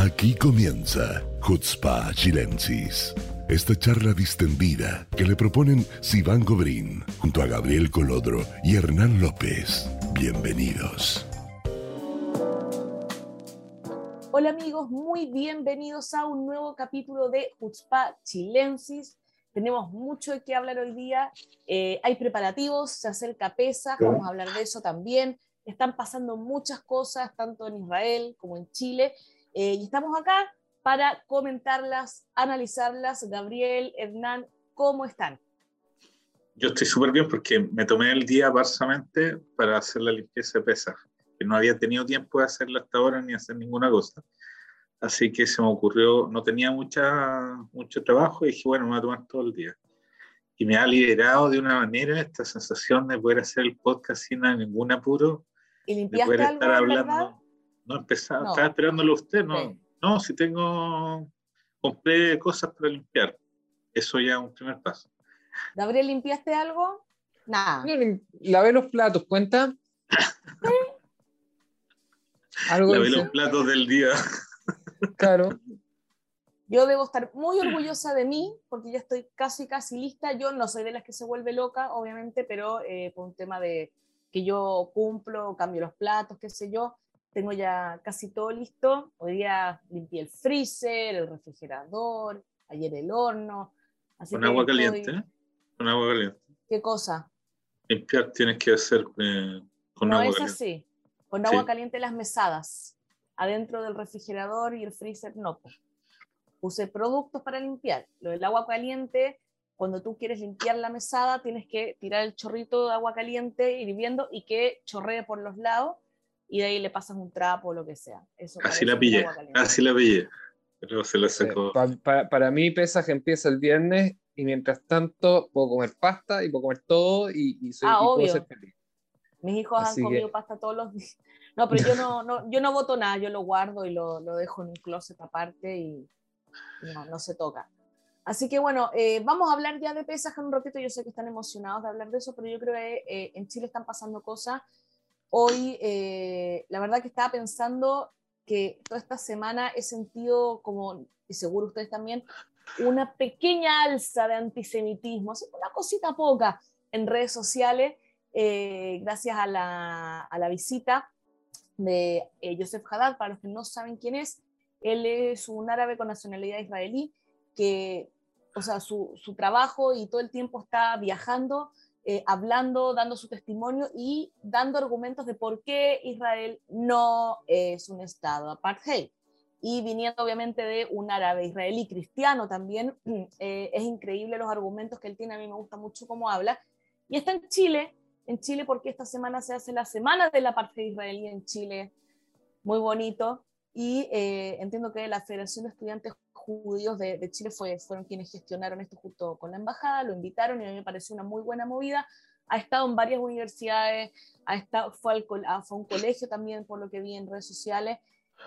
Aquí comienza Hutzpa Chilensis. Esta charla distendida que le proponen Sivan Gobrín junto a Gabriel Colodro y Hernán López. Bienvenidos. Hola amigos, muy bienvenidos a un nuevo capítulo de Hutzpa Chilensis. Tenemos mucho de qué hablar hoy día. Eh, hay preparativos, se acerca PESA, vamos a hablar de eso también. Están pasando muchas cosas, tanto en Israel como en Chile. Eh, y estamos acá para comentarlas, analizarlas. Gabriel, Hernán, ¿cómo están? Yo estoy súper bien porque me tomé el día básicamente para hacer la limpieza de pesas, que no había tenido tiempo de hacerla hasta ahora ni hacer ninguna cosa. Así que se me ocurrió, no tenía mucha, mucho trabajo y dije, bueno, me voy a tomar todo el día. Y me ha liberado de una manera esta sensación de poder hacer el podcast sin ningún apuro. ¿Y limpiaste de poder estar hablando. No empezaba, estaba esperándolo usted, no. No, si tengo, compré cosas para limpiar. Eso ya es un primer paso. Gabriel, ¿limpiaste algo? Nada. lavé los platos, ¿cuenta? ¿Algo lavé los platos del día. Claro. Yo debo estar muy orgullosa de mí porque ya estoy casi, casi lista. Yo no soy de las que se vuelve loca, obviamente, pero eh, por un tema de que yo cumplo, cambio los platos, qué sé yo, tengo ya casi todo listo. Hoy día limpié el freezer, el refrigerador, ayer el horno. con agua caliente, Con agua caliente. ¿Qué cosa? Limpiar tienes que hacer eh, con agua caliente. No es así. Con agua caliente las mesadas. Adentro del refrigerador y el freezer no. Puse productos para limpiar. Lo del agua caliente, cuando tú quieres limpiar la mesada, tienes que tirar el chorrito de agua caliente hirviendo y que chorree por los lados y de ahí le pasas un trapo o lo que sea. Eso así la pillé, así la pillé. Pero se la sacó. para, mí, pesa que empieza el viernes y mientras tanto puedo comer pasta y puedo comer todo y, y soy ah, obvio. feliz. Mis hijos han comido pasta todos los días. No, pero yo no, no, yo no voto nada, yo lo guardo y lo, lo dejo en un closet aparte y no, no se toca. Así que bueno, eh, vamos a hablar ya de pesas en un ratito. Yo sé que están emocionados de hablar de eso, pero yo creo que eh, en Chile están pasando cosas Hoy, eh, la verdad que estaba pensando que toda esta semana he sentido, como, y seguro ustedes también, una pequeña alza de antisemitismo, una cosita poca en redes sociales, eh, gracias a la, a la, visita de eh, Joseph Haddad, para los que no saben quién es, él es un árabe con nacionalidad israelí que, o sea, su, su trabajo y todo el tiempo está viajando eh, hablando, dando su testimonio y dando argumentos de por qué Israel no es un Estado apartheid. Y viniendo obviamente de un árabe israelí cristiano también, eh, es increíble los argumentos que él tiene, a mí me gusta mucho cómo habla. Y está en Chile, en Chile porque esta semana se hace la semana de la apartheid israelí en Chile, muy bonito. Y eh, entiendo que la Federación de Estudiantes judíos de, Chile fue, fueron quienes gestionaron esto junto con la embajada, lo invitaron y a mí me pareció una muy buena movida. Ha estado en varias universidades, ha estado, fue, al, fue a un colegio también, por lo que vi en redes sociales,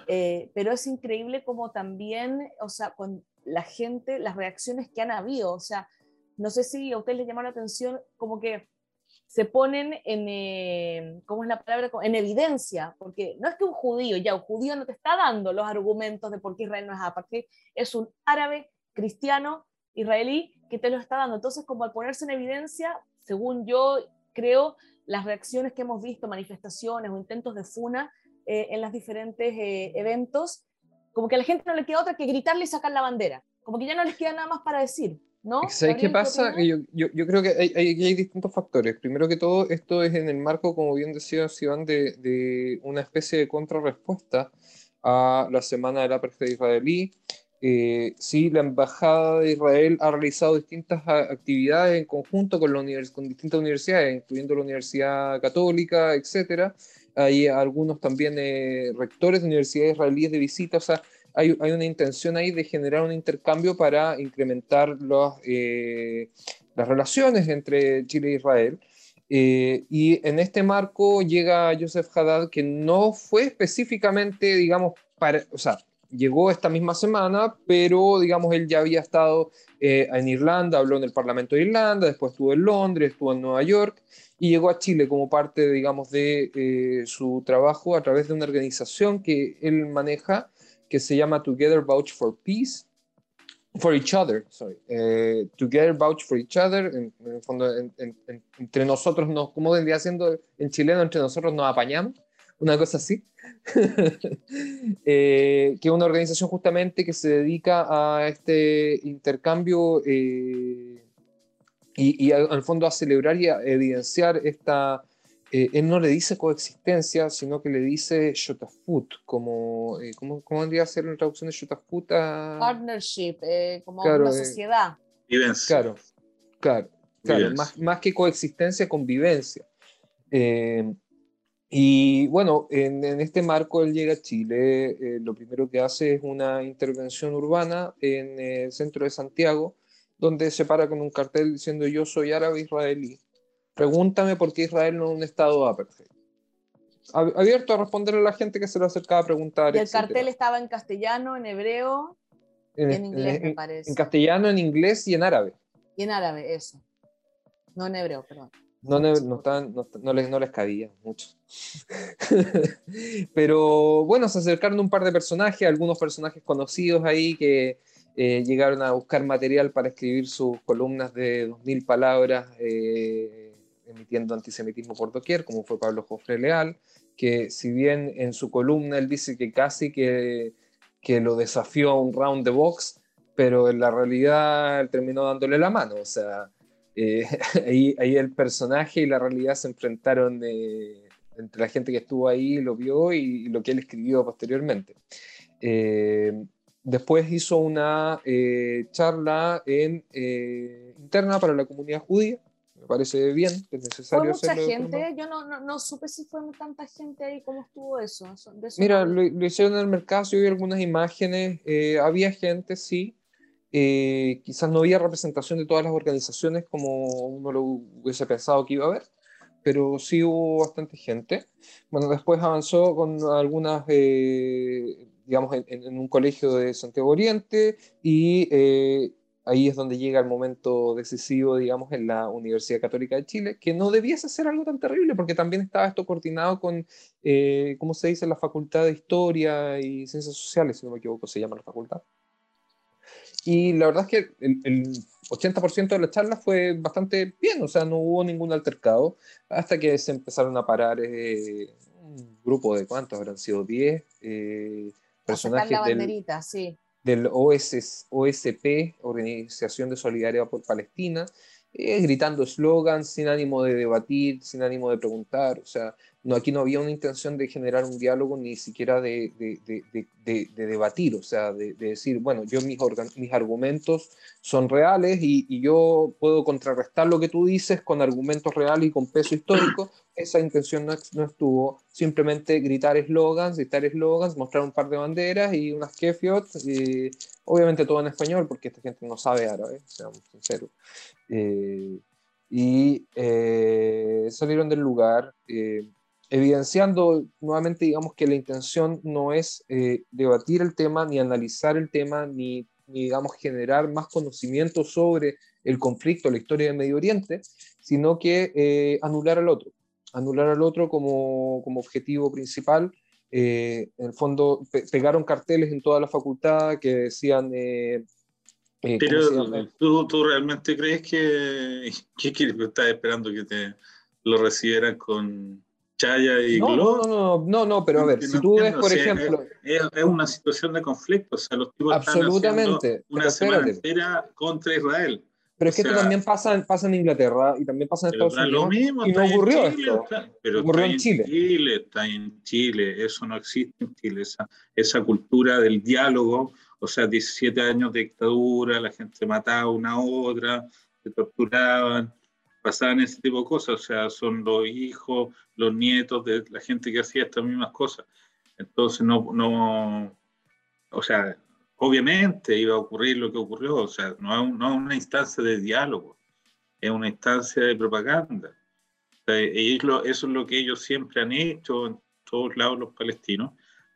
eh, pero es increíble como también, o sea, con la gente, las reacciones que han habido, o sea, no sé si a ustedes les llamó la atención como que se ponen en, eh, ¿cómo es la palabra? En evidencia, porque no es que un judío, ya un judío no te está dando los argumentos de por qué Israel no es aparte, es un árabe cristiano israelí que te lo está dando. Entonces, como al ponerse en evidencia, según yo creo, las reacciones que hemos visto, manifestaciones o intentos de funa eh, en los diferentes eh, eventos, como que a la gente no le queda otra que gritarle y sacar la bandera, como que ya no les queda nada más para decir. ¿No? ¿Sabes qué pasa? Yo, yo, yo, creo que hay, hay, distintos factores. Primero que todo, esto es en el marco, como bien decía Sivan, de, de una especie de contrarrespuesta a la Semana de la Apartheid israelí. Eh, sí, la Embajada de Israel ha realizado distintas actividades en conjunto con, la con distintas universidades, incluyendo la Universidad Católica, etc. Hay algunos también eh, rectores de universidades israelíes de visita. O sea, hay, una intención ahí de generar un intercambio para incrementar los, eh, las relaciones entre Chile e Israel. Eh, y en este marco llega Joseph Haddad, que no fue específicamente, digamos, para, o sea, llegó esta misma semana, pero, digamos, él ya había estado eh, en Irlanda, habló en el Parlamento de Irlanda, después estuvo en Londres, estuvo en Nueva York y llegó a Chile como parte, digamos, de su trabajo a través de una organización que él maneja que se llama Together Vouch for Peace, for each other, sorry. Eh, together vouch for each other, en, el fondo, entre nosotros, nos, como vendría siendo en chileno, entre nosotros nos apañamos, una cosa así. eh, que es una organización justamente que se dedica a este intercambio eh, y, y, al fondo a celebrar y a evidenciar esta eh, él no le dice coexistencia, sino que le dice shotafut, como, eh, ¿cómo, ¿cómo vendría a ser la traducción de shotafut? Partnership, eh, como una sociedad. Claro, claro, claro más, más, que coexistencia, convivencia. y bueno, en, en, este marco él llega a Chile, lo primero que hace es una intervención urbana en el centro de Santiago, donde se para con un cartel diciendo yo soy árabe israelí Pregúntame por qué Israel no es un estado apartheid. Abierto a responderle a la gente que se lo acercaba a preguntar. Y el cartel estaba en castellano, en hebreo y en inglés, me parece. En castellano, en inglés y en árabe. Y en árabe, eso. No en hebreo, perdón. No, no, no, les, no les cabía mucho. Pero bueno, se acercaron un par de personajes, algunos personajes conocidos ahí que eh, llegaron a buscar material para escribir sus columnas de 2.000 palabras. Eh, emitiendo antisemitismo por doquier, como fue Pablo Jofre Leal, que si bien en su columna él dice que casi que, que lo desafió a un round de box, pero en la realidad él terminó dándole la mano, o sea, eh, ahí, ahí, el personaje y la realidad se enfrentaron eh, entre la gente que estuvo ahí, lo vio y, lo que él escribió posteriormente. Eh, después hizo una charla en, interna para la comunidad judía, me parece bien, es necesario ¿Fue mucha gente? Yo no, no, no, supe si fue tanta gente ahí, ¿cómo estuvo eso? Mira, lo, hicieron en el mercado, yo vi algunas imágenes, eh, había gente, sí, eh, quizás no había representación de todas las organizaciones como uno lo hubiese pensado que iba a haber, pero sí hubo bastante gente. Bueno, después avanzó con algunas, eh, digamos, en, en, un colegio de Santiago Oriente y ahí es donde llega el momento decisivo, digamos, en la Universidad Católica de Chile, que no debiese ser algo tan terrible, porque también estaba esto coordinado con, eh, ¿cómo se dice?, la Facultad de Historia y Ciencias Sociales, si no me equivoco, se llama la facultad. Y la verdad es que el, 80% de la charla fue bastante bien, o sea, no hubo ningún altercado, hasta que se empezaron a parar eh, un grupo de cuántos, habrán sido 10 eh, personajes. La banderita, sí del OSP, Organización de Solidaridad por Palestina, eh, gritando eslogans sin ánimo de debatir, sin ánimo de preguntar. O sea, no, aquí no había una intención de generar un diálogo ni siquiera de, debatir, o sea, de, decir, bueno, yo mis, mis argumentos son reales y, yo puedo contrarrestar lo que tú dices con argumentos reales y con peso histórico. Esa intención no, estuvo, simplemente gritar eslogans, gritar eslogans, mostrar un par de banderas y unas kefiot, y obviamente todo en español porque esta gente no sabe árabe, seamos sinceros. Eh, y eh, salieron del lugar. Eh, evidenciando nuevamente, digamos, que la intención no es eh, debatir el tema, ni analizar el tema, ni, digamos, generar más conocimiento sobre el conflicto, la historia del Medio Oriente, sino que eh, anular al otro, anular al otro como, como objetivo principal. Eh, en el fondo, pegaron carteles en toda la facultad que decían... Pero ¿tú, ¿tú, realmente crees que, que, que estás esperando que te lo recibieran con, Chaya y no, No, no, no, no, pero a ver, si tú ves, por ejemplo. Es, una situación de conflicto, o sea, los tipos absolutamente, están una semana entera contra Israel. Pero es que esto también pasa, pasa en Inglaterra y también pasa en Estados Unidos. Lo mismo, y no ocurrió esto. pero ocurrió en Chile. Chile. Está en Chile, eso no existe en Chile, esa, esa cultura del diálogo, o sea, 17 años de dictadura, la gente mataba una otra, se torturaban pasaban ese tipo de cosas, o sea, son los hijos, los nietos de la gente que hacía estas mismas cosas. Entonces, no, no, o sea, obviamente iba a ocurrir lo que ocurrió, o sea, no es, no una instancia de diálogo, es una instancia de propaganda. eso es lo que ellos siempre han hecho en todos lados los palestinos.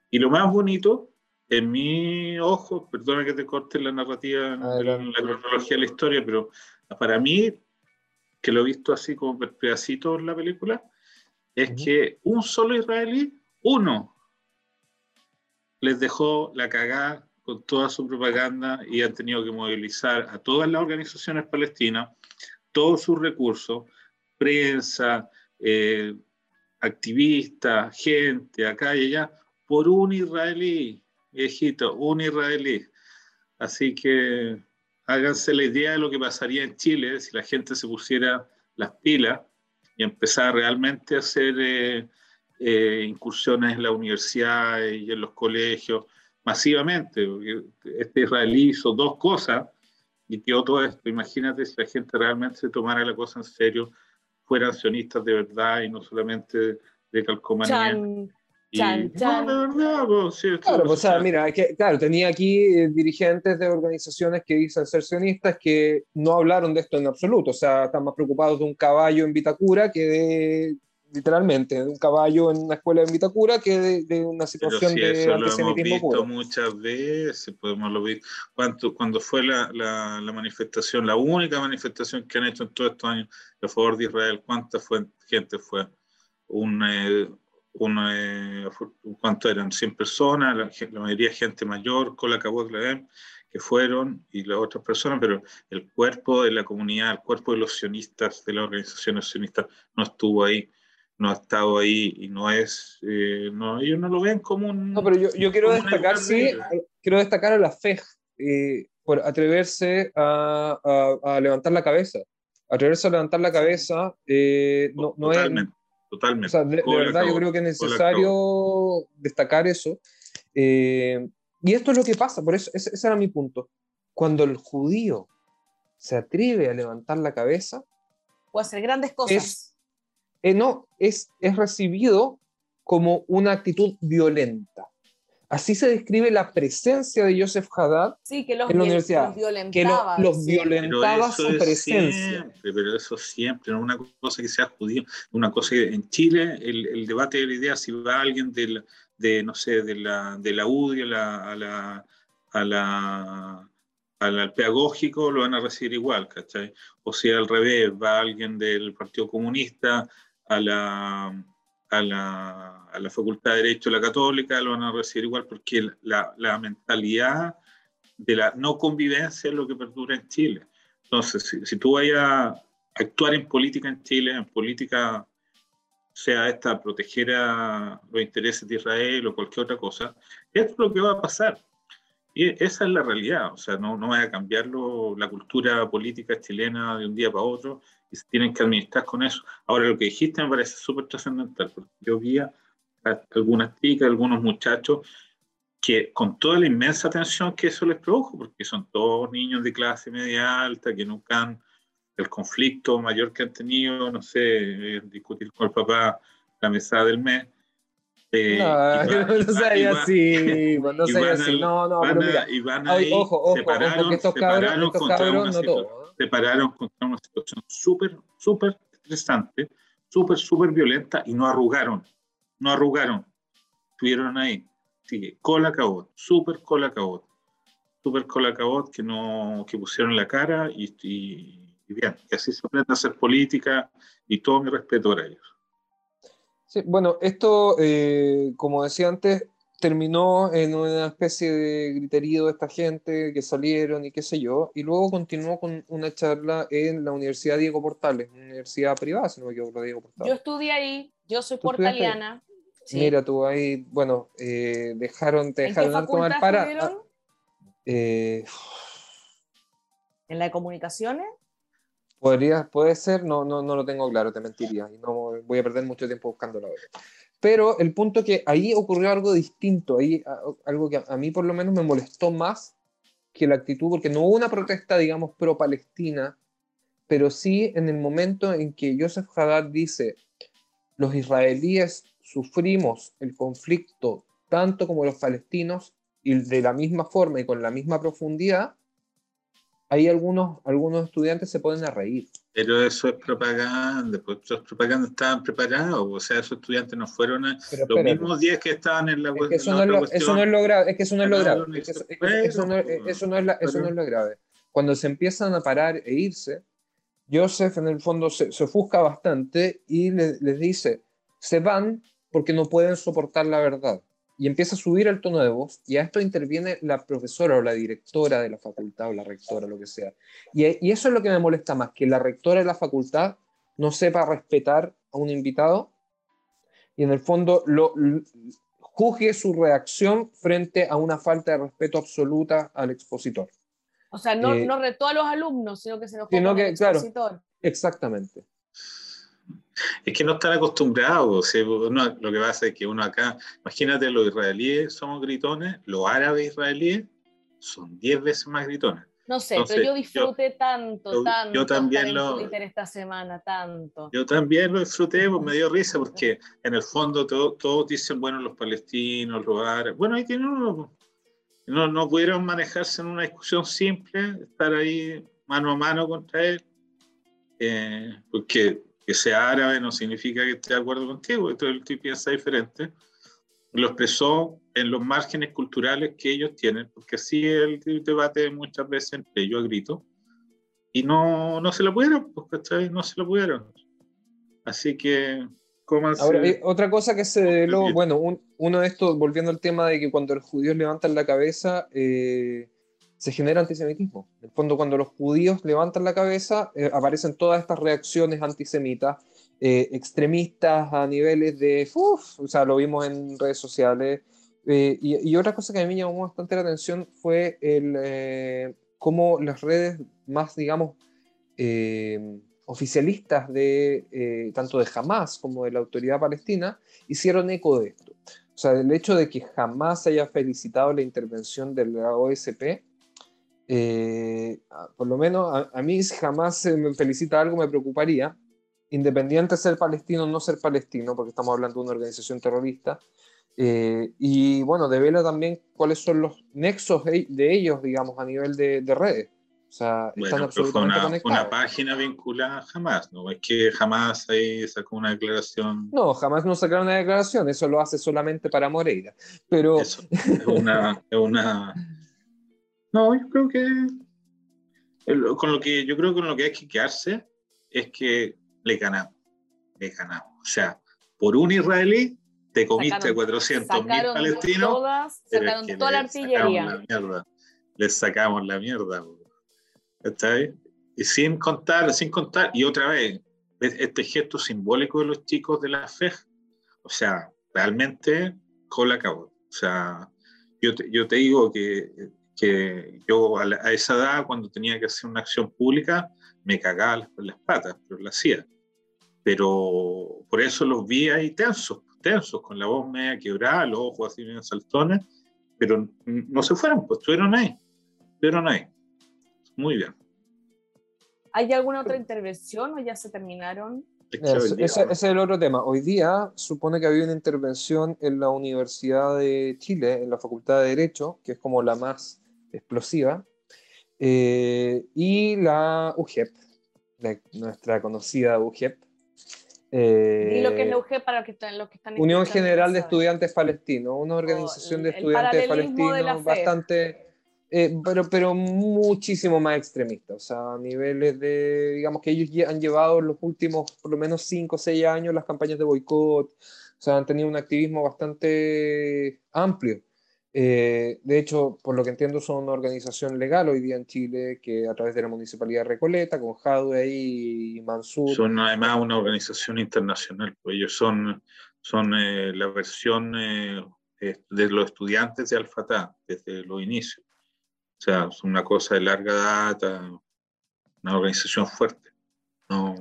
Y lo más bonito, en mi ojo, perdona que te corte la narrativa, la cronología de la historia, pero para mí que lo he visto así como pedacitos en la película, es que un solo israelí, uno, les dejó la cagada con toda su propaganda y han tenido que movilizar a todas las organizaciones palestinas, todos sus recursos, prensa, eh, activistas, gente, acá y allá, por un israelí, viejito, un israelí. Así que háganse la idea de lo que pasaría en Chile si la gente se pusiera las pilas y empezara realmente a hacer eh, eh, incursiones en la universidad y en los colegios masivamente. Este israelí hizo dos cosas y quedó todo esto. Imagínate si la gente realmente se tomara la cosa en serio, fueran sionistas de verdad y no solamente de calcomanía. Chan, chan. claro, o sea, mira, que, claro, tenía aquí eh, dirigentes de organizaciones que dicen ser sionistas que no hablaron de esto en absoluto, o sea, están más preocupados de un caballo en Vitacura que de, literalmente, de un caballo en una escuela en Vitacura que de, una situación Pero de eso lo hemos visto muchas veces, podemos lo ver. Cuando, cuando fue la, la, la, manifestación, la única manifestación que han hecho en todos estos años a favor de Israel, ¿cuánta fue, gente fue? Un, eh, una, ¿cuánto eran? 100 personas, la, mayoría gente mayor, con la que fueron, y las otras personas, pero el cuerpo de la comunidad, el cuerpo de los sionistas, de las organizaciones sionistas, no estuvo ahí, no ha estado ahí y no es, eh, no, ellos no lo ven como un... No, pero yo, yo quiero destacar, sí, quiero destacar a la FEJ eh, por atreverse a, a, levantar la cabeza. Atreverse a levantar la cabeza eh, no, no es totalmente. de, verdad, yo creo que es necesario destacar eso. Eh, y esto es lo que pasa, por eso ese, era mi punto. Cuando el judío se atreve a levantar la cabeza, puede hacer grandes cosas. Eh, no, es, es recibido como una actitud violenta. Así se describe la presencia de Joseph Haddad en la universidad. que los violentaba su presencia. pero eso siempre, no una cosa que sea judío, una cosa que en Chile el, el debate de la idea si va alguien de, de no sé, de la, de la UDI a la, a la, a la al pedagógico lo van a recibir igual, ¿cachai? O si al revés, va alguien del Partido Comunista a la, a la, a la, Facultad de Derecho de la Católica, lo van a recibir igual porque la, la, mentalidad de la no convivencia es lo que perdura en Chile. Entonces, si, si tú vayas a actuar en política en Chile, en política, sea esta, proteger a los intereses de Israel o cualquier otra cosa, es lo que va a pasar. Y esa es la realidad, o sea, no, no va a cambiar la cultura política chilena de un día para otro, y se tienen que administrar con eso. Ahora, lo que dijiste me parece súper trascendental, porque yo vi a algunas chicas, algunos muchachos, que con toda la inmensa atención que eso les produjo, porque son todos niños de clase media alta, que nunca han, el conflicto mayor que han tenido, no sé, discutir con el papá la mesa del mes, eh, no, no sea así, no sea así, no, no, pero mira, y van ahí, ojo, ojo, separaron, estos separaron, cabros, no todos separaron contra una situación súper, súper estresante, súper, súper violenta y no arrugaron, no arrugaron, estuvieron ahí. Sigue, cola cabot, súper cola cabot, súper cola cabot que, no, que pusieron la cara y, y, bien, que así se aprende a hacer política y todo mi respeto para ellos. Sí, bueno, esto, eh, como decía antes, terminó en una especie de griterío de esta gente que salieron y qué sé yo, y luego continuó con una charla en la Universidad Diego Portales, una universidad privada, si no me equivoco, Diego Portales. Yo estudié ahí, yo soy portaliana. Mira tú ahí, bueno, eh, dejaron, te dejaron tomar para... Eh, ¿En la de comunicaciones? Podría, puede ser, no, no, no lo tengo claro, te mentiría, y no voy a perder mucho tiempo buscándolo. Pero el punto que ahí ocurrió algo distinto, ahí algo que a, mí por lo menos me molestó más que la actitud, porque no hubo una protesta, digamos, pro-palestina, pero sí en el momento en que Joseph Haddad dice, los israelíes sufrimos el conflicto tanto como los palestinos y de la misma forma y con la misma profundidad, ahí algunos, algunos estudiantes se ponen a reír. Pero eso es propaganda, pues esos propaganda estaban preparados, o sea, esos estudiantes no fueron a, los mismos días que estaban en la es que eso, no es lo, eso no es lo grave, es que eso no es lo grave, eso, no, es lo grave. Cuando se empiezan a parar e irse, Joseph en el fondo se, se ofusca bastante y les dice, se van porque no pueden soportar la verdad. Y empieza a subir el tono de voz y a esto interviene la profesora o la directora de la facultad o la rectora, lo que sea. Y, y eso es lo que me molesta más, que la rectora de la facultad no sepa respetar a un invitado y en el fondo lo, juzgue su reacción frente a una falta de respeto absoluta al expositor. O sea, no, eh, no retó a los alumnos, sino que se enojó con el expositor. exactamente. Es que no están acostumbrados. lo que pasa es que uno acá, imagínate, los israelíes somos gritones, los árabes israelíes son 10 veces más gritones. No sé, pero yo disfruté tanto, tanto. Yo también lo. Esta semana, tanto. Yo también lo disfruté, pues me dio risa, porque en el fondo todos dicen, bueno, los palestinos, los árabes. Bueno, ahí tienen uno. No, no pudieron manejarse en una discusión simple, estar ahí mano a mano contra él. Eh, porque que sea árabe no significa que esté de acuerdo contigo, entonces el piensa diferente. Lo expresó en los márgenes culturales que ellos tienen, porque así el debate muchas veces entre ellos a grito, y no, no se lo pudieron, porque no se lo pudieron. Así que, ¿cómo Ahora, otra cosa que se lo bueno, uno de estos, volviendo al tema de que cuando los judíos levantan la cabeza, eh, se genera antisemitismo. En el fondo, cuando los judíos levantan la cabeza, eh, aparecen todas estas reacciones antisemitas, eh, extremistas a niveles de, uf, o sea, lo vimos en redes sociales. Eh, y, otra cosa que a mí me llamó bastante la atención fue el, cómo las redes más, digamos, oficialistas de tanto de Hamas como de la autoridad palestina hicieron eco de esto. O sea, el hecho de que jamás haya felicitado la intervención de la OSP eh, por lo menos a, mí jamás se me felicita algo me preocuparía, independiente de ser palestino o no ser palestino, porque estamos hablando de una organización terrorista, eh, y bueno, devela también cuáles son los nexos de ellos, digamos, a nivel de, redes. O sea, están absolutamente una, una, página vinculada jamás, ¿no? Es que jamás ahí sacó una declaración. No, jamás no sacaron una declaración, eso lo hace solamente para Moreira. Pero. Eso, es una, es una no, yo creo que con lo que yo creo que con lo que hay que quedarse es que le ganamos, le ganamos. O sea, por un israelí te comiste 400 mil palestinos. Todas, sacaron toda la artillería. Les sacamos la mierda. ¿Está bien? Y sin contar, sin contar, y otra vez, este gesto simbólico de los chicos de la fe, o sea, realmente, cola cabo. O sea, yo yo te digo que que yo a, esa edad, cuando tenía que hacer una acción pública, me cagaba las, patas, pero lo hacía. Pero por eso los vi ahí tensos, tensos, con la voz media quebrada, los ojos así medio saltones, pero no se fueron, pues estuvieron ahí, estuvieron ahí. Muy bien. ¿Hay alguna otra intervención o ya se terminaron? ese, es el otro tema. Hoy día supone que había una intervención en la Universidad de Chile, en la Facultad de Derecho, que es como la más explosiva, eh, y la UGEP, nuestra conocida UGEP. ¿Y lo que es la UGEP para los que están, los que están Unión General de Estudiantes Palestinos, una organización de estudiantes palestinos bastante, eh, pero, pero muchísimo más extremista, o sea, a niveles de, digamos que ellos han llevado los últimos por lo menos 5 o 6 años las campañas de boicot, o sea, han tenido un activismo bastante amplio. Eh, de hecho, por lo que entiendo, son una organización legal hoy día en Chile que a través de la Municipalidad Recoleta, con Jadwe y Mansur. Son además una organización internacional, pues ellos son, son eh, la versión eh, de los estudiantes de Alfatá desde los inicios. O sea, es una cosa de larga data, una organización fuerte. No,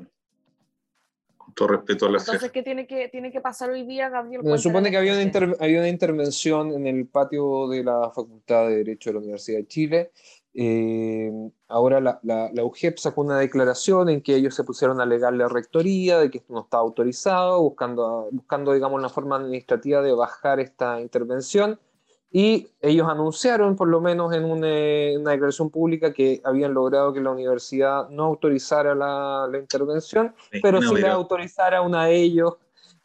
todo respeto a la Entonces, ¿qué tiene que, tiene que pasar hoy día, Gabriel? Se supone que había una, había una intervención en el patio de la Facultad de Derecho de la Universidad de Chile. Eh, ahora la, la, la, UGEP sacó una declaración en que ellos se pusieron a alegarle a rectoría de que esto no estaba autorizado, buscando, buscando digamos, una forma administrativa de bajar esta intervención. Y ellos anunciaron, por lo menos en una, declaración pública, que habían logrado que la universidad no autorizara la, la intervención, pero sí la autorizara una de ellos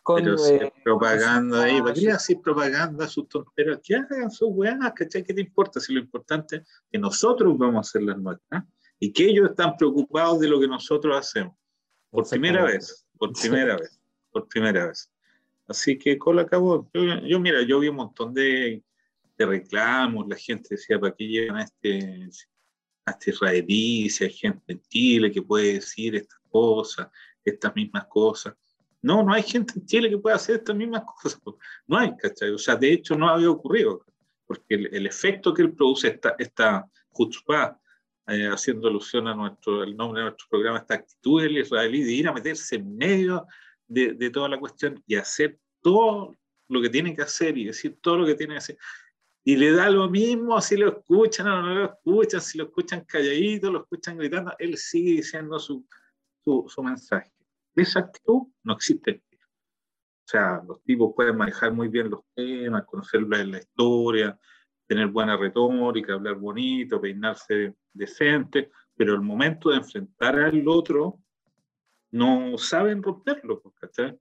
con. Pero eh, propaganda ahí, ¿para qué hacer propaganda, sus tonteras? Que hagan sus weas, ¿cachai? ¿Qué te importa? Si lo importante es que nosotros vamos a hacer las nuestras y que ellos están preocupados de lo que nosotros hacemos. Por primera vez, por primera vez, por primera vez. Así que cola acabó. Yo, mira, yo vi un montón de, de, reclamos, la gente decía, ¿para qué llegan a este, a este israelí? Si hay gente en Chile que puede decir estas cosas, estas mismas cosas. No, no hay gente en Chile que pueda hacer estas mismas cosas. No hay, ¿cachai? O sea, de hecho no había ocurrido, porque el, efecto que él produce, esta, esta eh, haciendo alusión a nuestro, el nombre de nuestro programa, esta actitud del israelí de ir a meterse en medio de, de, toda la cuestión y hacer todo lo que tiene que hacer y decir todo lo que tiene que hacer. Y le da lo mismo si lo escuchan o no lo escuchan, si lo escuchan calladito, lo escuchan gritando, él sigue diciendo su, su, mensaje. Esa actitud no existe. O sea, los tipos pueden manejar muy bien los temas, conocer la, historia, tener buena retórica, hablar bonito, peinarse decente, pero el momento de enfrentar al otro no saben romperlo, ¿cachai?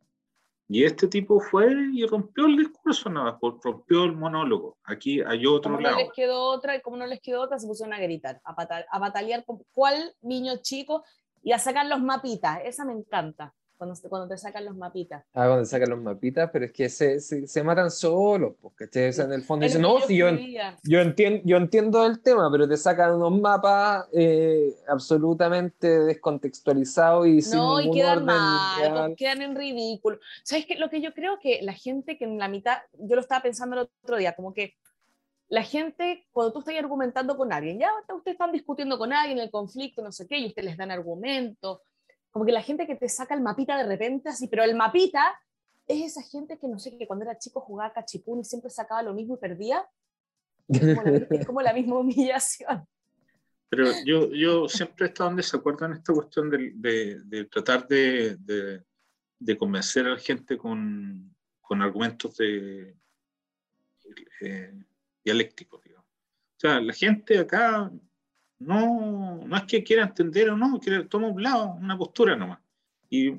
Y este tipo fue y rompió el discurso, nada, pues, rompió el monólogo. Aquí hay otro como lado. No les quedó otra, y como no les quedó otra, se pusieron a gritar, a, a batallar con cuál niño chico y a sacar los mapitas. Esa me encanta cuando, cuando te sacan los mapitas. Ah, cuando te sacan los mapitas, pero es que se, se, se matan solos, porque en el fondo dicen, no, si yo, yo, entiendo, yo entiendo el tema, pero te sacan unos mapas eh, absolutamente descontextualizados y sin No, y quedan mal, quedan en ridículo. ¿Sabes qué? Lo que yo creo que la gente que en la mitad, yo lo estaba pensando el otro día, como que la gente, cuando tú estás argumentando con alguien, ya ustedes están discutiendo con alguien el conflicto, no sé qué, y ustedes les dan argumentos, como que la gente que te saca el mapita de repente, así, pero el mapita es esa gente que no sé, que cuando era chico jugaba cachipún y siempre sacaba lo mismo y perdía. Es como la, misma humillación. Pero yo, yo siempre he estado en desacuerdo en esta cuestión de, de, tratar de, de, convencer a la gente con, con argumentos de, eh, dialécticos. Digamos. O sea, la gente acá no, no es que quiera entender o no, quiere, toma un lado, una postura nomás. Y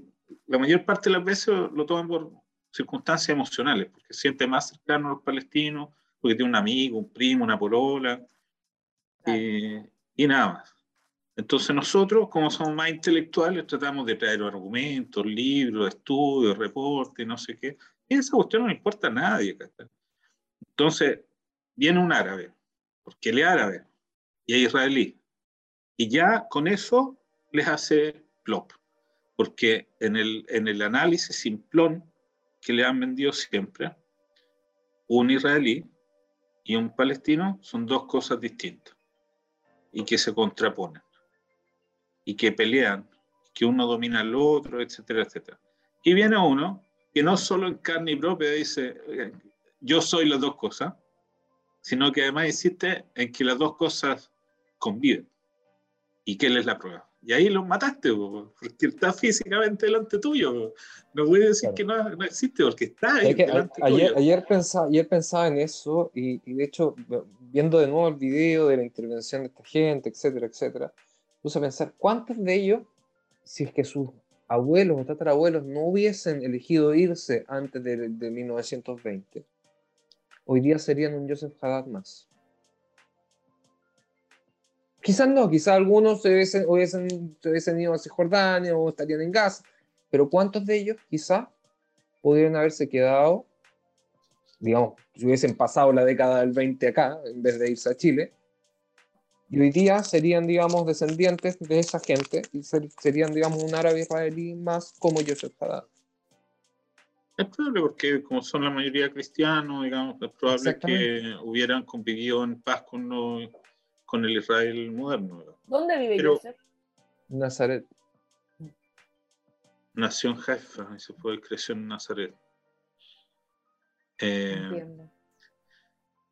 la mayor parte de las veces lo toman por circunstancias emocionales, porque se siente más cercano a los palestinos, porque tiene un amigo, un primo, una polola, eh, y nada más. Entonces nosotros, como somos más intelectuales, tratamos de traer argumentos, libros, estudios, reportes, no sé qué. Y esa cuestión no le importa a nadie. Entonces, viene un árabe, porque es árabe, y es israelí. Y ya con eso les hace plop, porque en el, en el análisis simplón que le han vendido siempre, un israelí y un palestino son dos cosas distintas y que se contraponen y que pelean, que uno domina al otro, etcétera, etcétera. Y viene uno que no solo en carne propia dice, yo soy las dos cosas, sino que además insiste en que las dos cosas conviven. ¿Y qué es la prueba? Y ahí los mataste, porque está físicamente delante tuyo. No voy a decir que no, no, existe, porque está ahí. ayer, ayer, pensaba, ayer pensaba en eso y, y, de hecho, viendo de nuevo el video de la intervención de esta gente, etcétera, etcétera, puse a pensar cuántos de ellos, si es que sus abuelos o tatarabuelos no hubiesen elegido irse antes de, de 1920, hoy día serían un Joseph Haddad más. Quizás no, quizás algunos se hubiesen, hubiesen, ido a Cisjordania o estarían en Gaza, pero ¿cuántos de ellos quizás pudieron haberse quedado, digamos, si hubiesen pasado la década del 20 acá, en vez de irse a Chile, y hoy día serían, digamos, descendientes de esa gente y serían, digamos, un árabe israelí más como Joseph Haddad. Es probable porque como son la mayoría cristianos, digamos, es probable que hubieran convivido en paz con los con el Israel moderno. ¿Dónde vive Pero, Nazaret. Nació en Haifa y se fue, creció en Nazaret. Eh,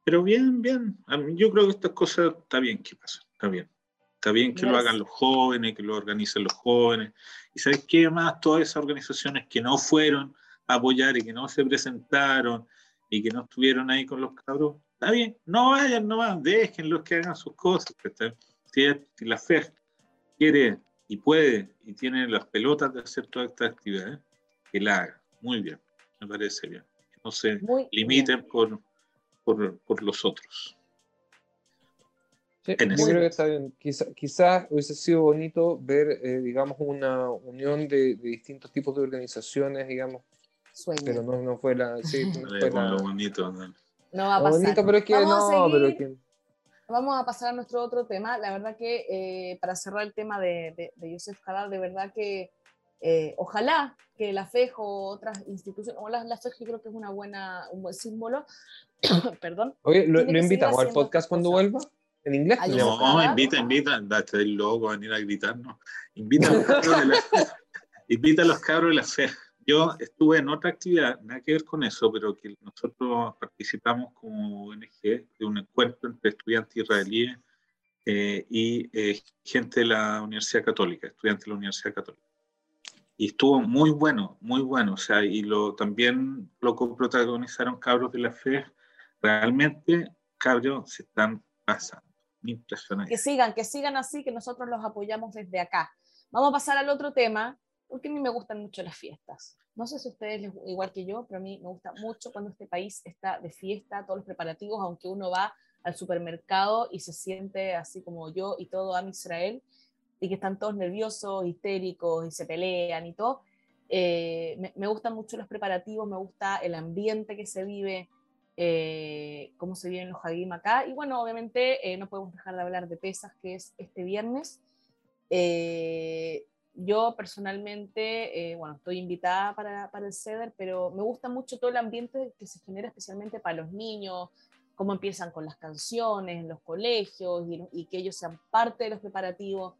pero bien, bien. Yo creo que estas cosas está bien que pasen, está bien. Está bien que lo hagan los jóvenes, que lo organicen los jóvenes. Y ¿sabes qué más? Todas esas organizaciones que no fueron a apoyar y que no se presentaron y que no estuvieron ahí con los cabros, Está bien, no vayan nomás, déjenlos que hagan sus cosas. Si, la fe quiere y puede y tiene las pelotas de hacer todas estas actividades, que la haga. Muy bien, me parece bien. no se limiten por, por, los otros. Sí, yo creo que está bien. Quizás hubiese sido bonito ver, eh, digamos, una unión de, de, distintos tipos de organizaciones, digamos, Sueño. Pero no, no fue la. Sí, no fue la... Lo bonito. No, no va a pasar. Bonito, pero es que Vamos no, pero que Vamos a pasar a nuestro otro tema. La verdad que eh, para cerrar el tema de, de, de Joseph Haddad, de verdad que eh, ojalá que la FEJ o otras instituciones, o la, la FEJ yo creo que es una buena, un buen símbolo, perdón. Oye, ¿lo, ¿lo invitamos al podcast cuando vuelva? ¿En inglés? No, invita, invita, date el loco a venir a gritarnos. Invita a los cabros de la, invita a los cabros de la FEJ yo estuve en otra actividad, nada que ver con eso, pero que nosotros participamos como ONG de un encuentro entre estudiantes israelíes eh, y eh, gente de la Universidad Católica, estudiantes de la Universidad Católica. Y estuvo muy bueno, muy bueno. O sea, y lo, también lo protagonizaron cabros de la fe. Realmente, cabros se están pasando. Impresionante. Que sigan, que sigan así, que nosotros los apoyamos desde acá. Vamos a pasar al otro tema, porque a mí me gustan mucho las fiestas. No sé si ustedes, igual que yo, pero a mí me gusta mucho cuando este país está de fiesta, todos los preparativos, aunque uno va al supermercado y se siente así como yo y todo a Israel, y que están todos nerviosos, histéricos y se pelean y todo. Eh, me, gustan mucho los preparativos, me gusta el ambiente que se vive, eh, cómo se viven los Hagim acá. Y bueno, obviamente eh, no podemos dejar de hablar de Pesas, que es este viernes yo personalmente, eh, bueno, estoy invitada para, para, el CEDER, pero me gusta mucho todo el ambiente que se genera especialmente para los niños, cómo empiezan con las canciones en los colegios y, que ellos sean parte de los preparativos.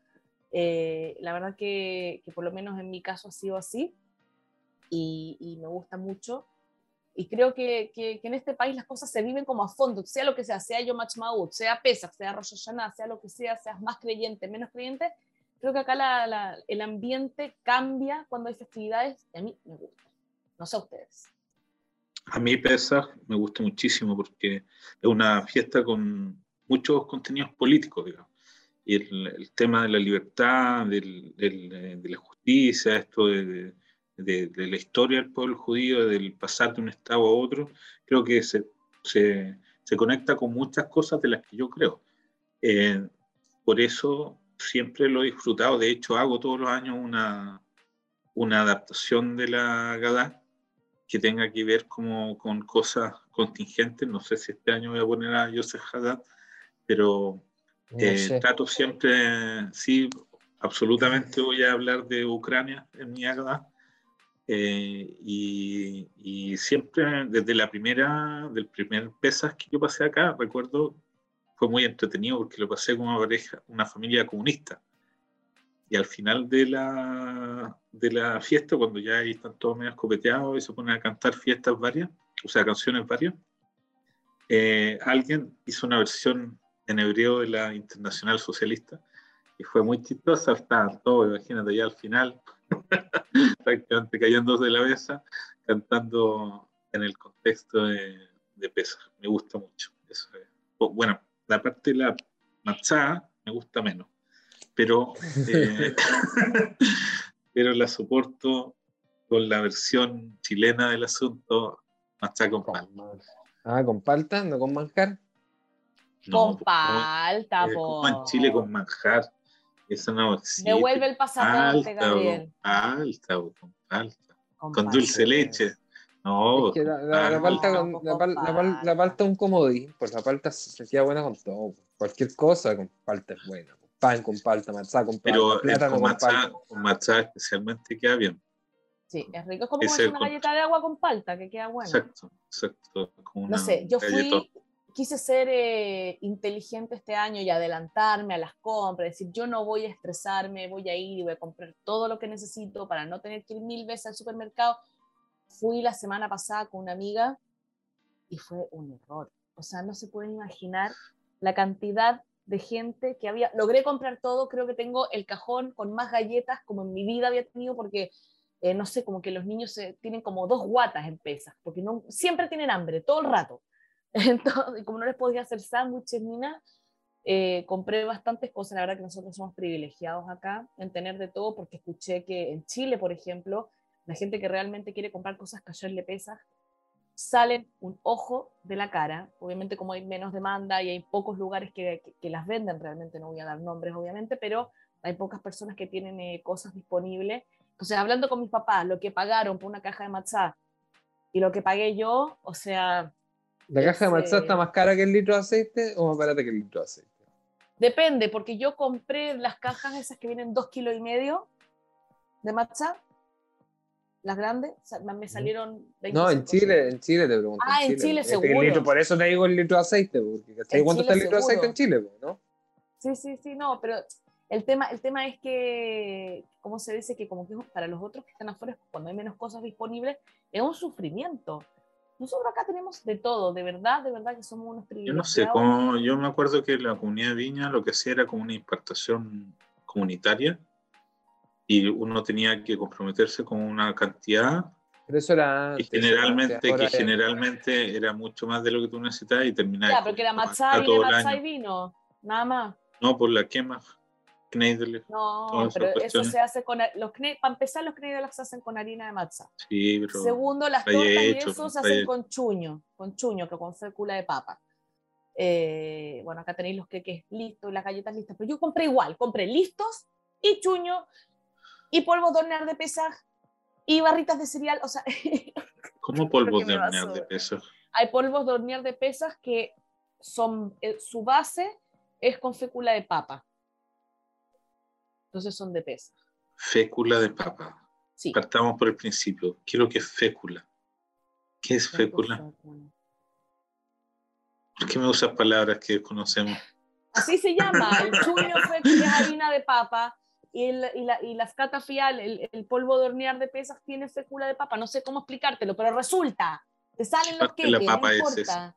Eh, la verdad que, que, por lo menos en mi caso ha sido así y, me gusta mucho. Y creo que, que, en este país las cosas se viven como a fondo, sea lo que sea, sea yo Maud, sea Pesach, sea Rosh Hashanah, sea lo que sea, seas más creyente, menos creyente, creo que acá el ambiente cambia cuando hay festividades y a mí me gusta. No sé a ustedes. A mí Pesach me gusta muchísimo porque es una fiesta con muchos contenidos políticos, digamos. Y el, tema de la libertad, del, de la justicia, esto de, de, la historia del pueblo judío, del pasar de un estado a otro, creo que se, se, se conecta con muchas cosas de las que yo creo. Eh, por eso siempre lo he disfrutado. De hecho, hago todos los años una, una adaptación de la Gada que tenga que ver como con cosas contingentes. No sé si este año voy a poner a Joseph Haddad, pero eh, trato siempre, sí, absolutamente voy a hablar de Ucrania en mi Gada. Eh, y, y, siempre desde la primera, del primer pesas que yo pasé acá, recuerdo fue muy entretenido porque lo pasé con una pareja, una familia comunista. Y al final de la, de la fiesta, cuando ya están todos medio escopeteados y se ponen a cantar fiestas varias, o sea, canciones varias, eh, alguien hizo una versión en hebreo de la Internacional Socialista y fue muy chistosa, estaban todos, imagínate, ya al final, prácticamente cayéndose de la mesa, cantando en el contexto de, de Me gusta mucho. Eso Bueno, la parte de la matzá me gusta menos, pero, eh, pero la soporto con la versión chilena del asunto, matzá con palta. Ah, con palta, no con manjar. con palta, eh, en Chile con manjar. Eso no existe. Devuelve el pasaporte, Gabriel. Palta, con palta. Con, dulce leche. No, la, palta, la, palta un comodín, pues la palta se queda buena con todo. Cualquier cosa con palta es buena. Pan con palta, matzá con palta, Pero plátano con, matzá, con matzá especialmente queda bien. Sí, es rico. Es como una galleta de agua con palta, que queda buena. Exacto, exacto. no sé, yo fui, quise ser eh, inteligente este año y adelantarme a las compras, decir, yo no voy a estresarme, voy a ir y voy a comprar todo lo que necesito para no tener que ir mil veces al supermercado Fui la semana pasada con una amiga y fue un error. O sea, no se pueden imaginar la cantidad de gente que había. Logré comprar todo, creo que tengo el cajón con más galletas como en mi vida había tenido porque, eh, no sé, como que los niños tienen como dos guatas en pesas, porque no, siempre tienen hambre, todo el rato. Entonces, como no les podía hacer sándwiches ni nada, eh, compré bastantes cosas. La verdad que nosotros somos privilegiados acá en tener de todo, porque escuché que en Chile, por ejemplo, la gente que realmente quiere comprar cosas que ayer le pesa, salen un ojo de la cara. Obviamente como hay menos demanda y hay pocos lugares que, que, las venden, realmente no voy a dar nombres obviamente, pero hay pocas personas que tienen eh, cosas disponibles. Entonces, hablando con mis papás, lo que pagaron por una caja de matzá Y lo que pagué yo, o sea... ¿La caja de matzá está más cara que el litro de aceite o más barata que el litro de aceite? Depende, porque yo compré las cajas esas que vienen dos kilos y medio de matzá las grandes, me salieron No, en Chile, en Chile te pregunto. Ah, en Chile, este seguro. por eso te digo el litro de aceite, porque ¿cuánto está el litro de aceite en Chile? ¿no? Sí, sí, sí, no, pero el tema, el tema es que, ¿cómo se dice? Que como que para los otros que están afuera, cuando hay menos cosas disponibles, es un sufrimiento. Nosotros acá tenemos de todo, de verdad, de verdad que somos unos privilegiados. Yo no sé, como, yo me acuerdo que la comunidad de Viña lo que hacía era como una importación comunitaria y uno tenía que comprometerse con una cantidad pero eso era y generalmente que generalmente era mucho más de lo que tú necesitabas y terminaba ya porque la matzá y matzá y vino nada más. No por la quema Kneidler no pero eso se hace con los para empezar los Kneidler se hacen con harina de matzá sí pero segundo las tortas y eso se hacen con chuño con chuño que con fécula de papa. Eh, bueno acá tenéis los queques listos las galletas listas pero yo compré igual compré listos y chuño y polvo de hornear de pesas y barritas de cereal, o sea... ¿Cómo polvos de hornear de pesas? Hay polvos de hornear de pesas que son, eh, su base es con fécula de papa. Entonces son de pesas. Fécula de papa. Sí. Partamos por el principio. ¿Qué es lo que es fécula? ¿Qué es fécula? ¿Por qué me usas palabras que conocemos? Así se llama. El chuño fécula es harina de papa y, la, y la fial, el, el, polvo de hornear de pesas, tiene fécula de papa. No sé cómo explicártelo, pero resulta, te salen los que no importa.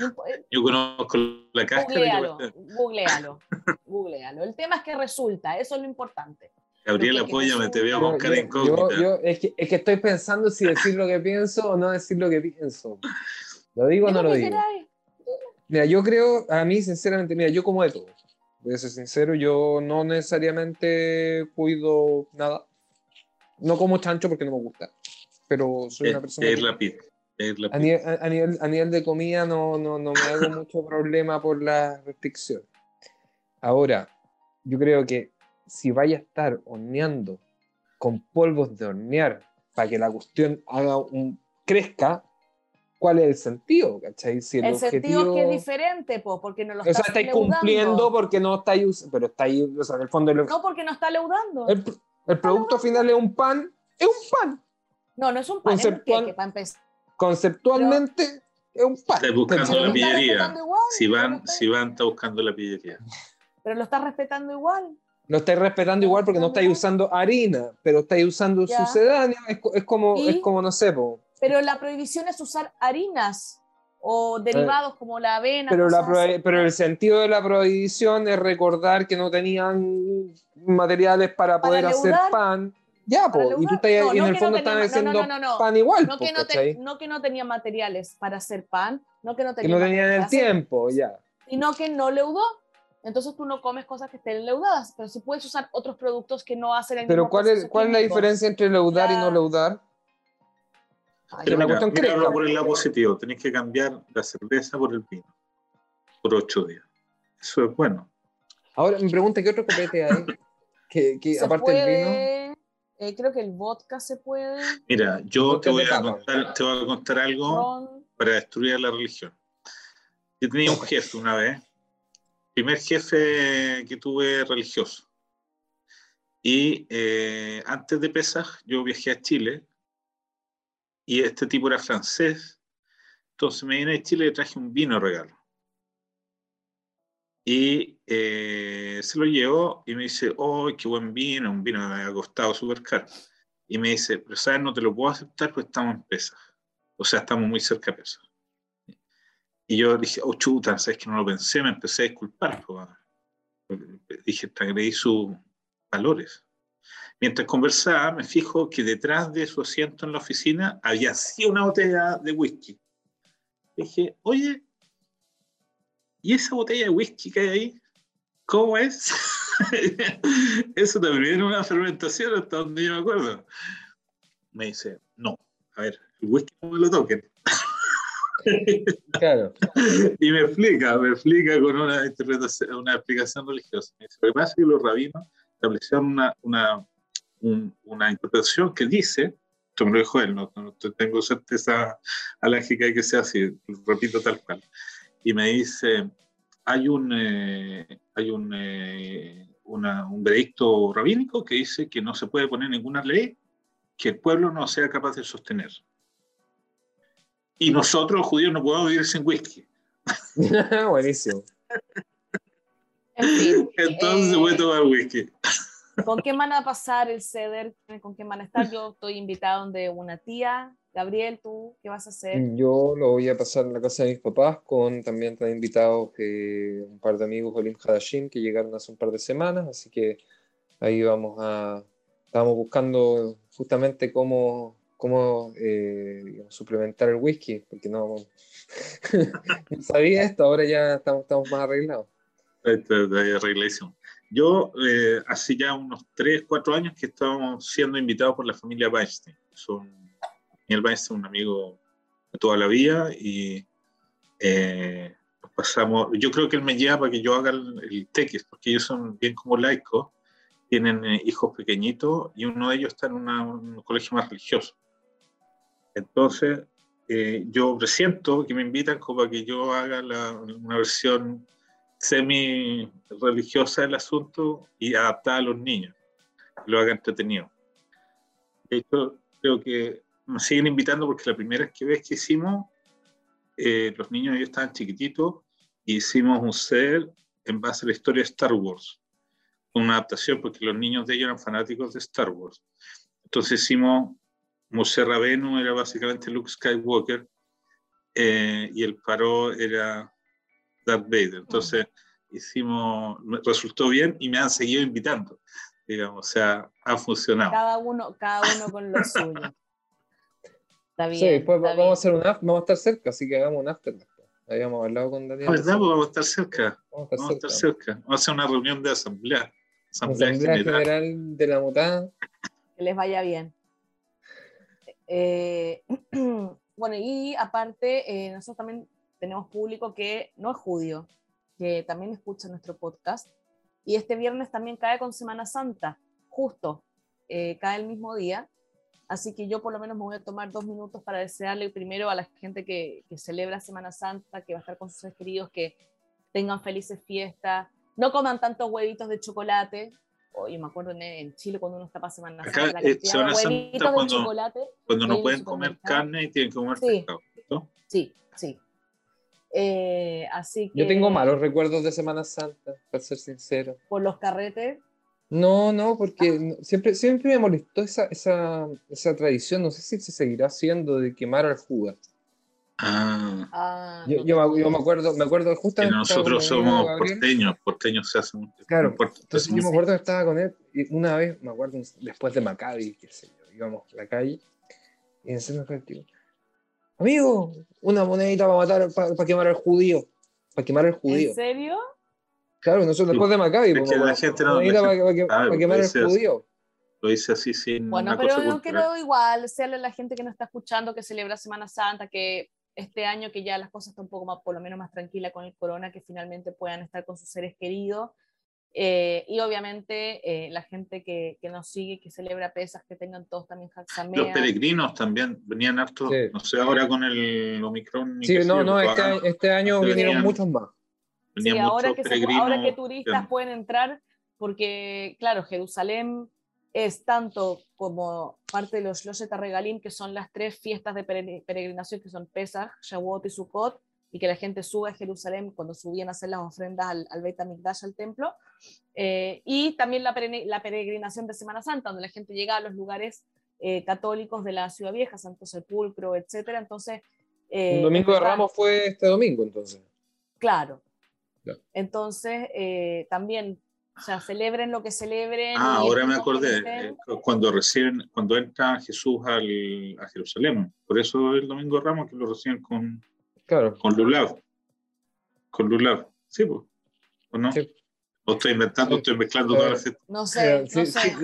Eh, Yo conozco la cáscara. Googlealo, googlealo, El tema es que resulta, eso es lo importante. Gabriela, me te veo con cara incógnita. Yo, es, que, es, que, estoy pensando si decir lo que pienso o no decir lo que pienso. ¿Lo digo o no lo digo? Mira, yo creo, a mí, sinceramente, mira, yo como de todo voy a ser sincero, yo no necesariamente cuido nada. No como chancho porque no me gusta, pero soy una persona... Es rápido. A, nivel, a, nivel, a nivel de comida no, no, no me hago mucho problema por la restricción. Ahora, yo creo que si vaya a estar horneando con polvos de hornear para que la cuestión haga un, crezca, cuál es el sentido, ¿cachai? Si el, sentido es que es diferente, pues, porque no lo está O sea, estáis cumpliendo porque no estáis usando, pero estáis, o sea, en el fondo... No, porque no está leudando. El, el producto final es un pan, es un pan. No, no es un pan, Conceptual, es un para empezar. Conceptualmente es un pan. Está buscando la pillería. Si van, si van, está buscando la pillería. Pero lo estás respetando igual. Lo estáis respetando igual porque no estáis usando harina, pero estáis usando sucedáneo. Es, es, como, es como, no sé, po, pero la prohibición es usar harinas o derivados como la avena. Pero, pero el sentido de la prohibición es recordar que no tenían materiales para, poder hacer pan. Ya, pues, y tú estás, y en el fondo están haciendo pan igual. No, que no, no, que no tenían materiales para hacer pan, no que no tenían, que no tenían el tiempo, ya. Sino que no leudó. Entonces tú no comes cosas que estén leudadas, pero si puedes usar otros productos que no hacen el Pero ¿cuál es, ¿cuál es la diferencia entre leudar y no leudar? Pero mira, por el lado positivo, tenéis que cambiar la cerveza por el vino por ocho días. Eso es bueno. Ahora me pregunta, ¿qué otro copete hay? que, que aparte del vino. Eh, creo que el vodka se puede. Mira, yo te voy, a contar, te voy a contar algo para destruir la religión. Yo tenía un jefe una vez, primer jefe que tuve religioso. Y eh, antes de Pesaj, yo viajé a Chile y este tipo era francés. Entonces me vine a Chile y traje un vino regalo. Y eh, se lo llevó y me dice, oh, qué buen vino, un vino que me ha costado súper caro. Y me dice, pero sabes, no te lo puedo aceptar porque estamos en pesas. O sea, estamos muy cerca de pesas. Y yo dije, oh, chuta, sabes que no lo pensé, me empecé a disculpar. dije, te agredí sus valores. Mientras conversaba, me fijo que detrás de su asiento en la oficina había así una botella de whisky. dije, oye, ¿y esa botella de whisky que hay ahí? ¿Cómo es? Eso también es una fermentación hasta donde yo me acuerdo. Me dice, no, a ver, el whisky no me lo toquen. Claro. Y me explica, me explica con una, interpretación, una explicación religiosa. Me dice, lo que pasa es que los rabinos establecieron una, una una interpretación que dice Esto me lo dijo él, no, tengo certeza alérgica de que sea así, repito tal cual. Y me dice, hay un, eh, hay un, eh, un veredicto rabínico que dice que no se puede poner ninguna ley que el pueblo no sea capaz de sostener. Y nosotros, los judíos, no podemos vivir sin whisky. Buenísimo. Entonces se puede tomar whisky. ¿Con qué van a pasar el ceder? ¿Con qué van a estar? Yo estoy invitado donde una tía. Gabriel, ¿tú qué vas a hacer? Yo lo voy a pasar en la casa de mis papás con también están invitados eh, un par de amigos Olim Hadashim que llegaron hace un par de semanas, así que ahí vamos a... Estamos buscando justamente cómo, cómo eh, suplementar el whisky, porque no, no sabía esto, ahora ya estamos, estamos más arreglados. Arregladísimo. Yo, eh, hace ya unos 3, 4 años que estamos siendo invitados por la familia Weinstein. Son, Daniel Weinstein un amigo de toda la vida y eh, pasamos, yo creo que él me lleva para que yo haga el, el tequis, porque ellos son bien como laicos, tienen eh, hijos pequeñitos y uno de ellos está en un colegio más religioso. Entonces, eh, yo presiento que me invitan como para que yo haga la, una versión semi-religiosa del asunto y adaptada a los niños, que lo haga entretenido. De hecho, creo que me siguen invitando porque la primera vez que hicimos, eh, los niños ellos estaban chiquititos y hicimos un ser en base a la historia de Star Wars, una adaptación porque los niños de ellos eran fanáticos de Star Wars. Entonces hicimos Moshe Rabenu era básicamente Luke Skywalker eh, y el Paro era Darth Vader. Entonces hicimos, resultó bien y me han seguido invitando, digamos, o sea, ha funcionado. Cada uno, cada uno con lo suyo. Está bien. Sí, después vamos a hacer un after, vamos a estar cerca, así que hagamos un after después. Habíamos hablado con Daniel. ¿Verdad? Pues vamos a estar cerca. Vamos a estar, cerca. Vamos a hacer una reunión de asamblea. Asamblea, general. de la mutada. Que les vaya bien. Eh, bueno, y aparte, eh, nosotros también tenemos público que no es judío, que también escucha nuestro podcast. Y este viernes también cae con Semana Santa, justo, eh, cae el mismo día. Así que yo por lo menos me voy a tomar dos minutos para desearle primero a la gente que, que celebra Semana Santa, que va a estar con sus seres queridos, que tengan felices fiestas, no coman tantos huevitos de chocolate, Oye, me acuerdo en, Chile cuando uno está para Semana Santa, la eh, Semana Santa cuando, chocolate, cuando no pueden comer carne y tienen que comer sí, pescado, Sí, sí. Eh, así que, Yo tengo malos recuerdos de Semana Santa, para ser sincero. ¿Por los carretes? No, no, porque siempre, siempre me molestó esa, esa, esa tradición, no sé si se seguirá haciendo, de quemar al jugo. Ah. ah yo, yo, me acuerdo, me acuerdo justamente. nosotros somos porteños, porteños se hacen. Claro, entonces yo me acuerdo que estaba con él y una vez, me acuerdo después de Maccabi, qué sé yo, íbamos a la calle y en ese momento, amigo, una monedita para matar, para, quemar al judío, para quemar al judío. ¿En serio? Claro, nosotros después de Maccabi, es que la gente no, monedita para, para, para quemar al judío. Lo hice así sin. Bueno, pero no quiero igual, sea la gente que nos está escuchando que celebra Semana Santa, que este año que ya las cosas están un poco más, por lo menos más tranquila con el corona, que finalmente puedan estar con sus seres queridos. Eh, y obviamente eh, la gente que, que, nos sigue, que celebra pesas, que tengan todos también. Los peregrinos también venían hartos, no sé, ahora con el Omicron. Sí, no, no, este, este, año vinieron muchos más. Sí, ahora que, ahora que turistas pueden entrar, porque claro, Jerusalén es tanto como parte de los Losheta Regalim, que son las tres fiestas de peregrinación, que son Pesach, Shavuot y Sukkot, y que la gente sube a Jerusalén cuando subían a hacer las ofrendas al, al Beit HaMikdash, al templo, eh, y también la, la, peregrinación de Semana Santa, donde la gente llega a los lugares eh, católicos de la Ciudad Vieja, Santo Sepulcro, etc. Entonces... Eh, domingo de Ramos fue este domingo, entonces. Claro. Entonces, también o sea, celebren lo que celebren. Ah, ahora me acordé, eh, cuando reciben, cuando entra Jesús al, a Jerusalén. Por eso el Domingo de Ramos que lo reciben con, claro. con Lulav. Con Lulav. Sí. ¿O no? Sí. O estoy inventando, estoy mezclando todas las No sé, no sé.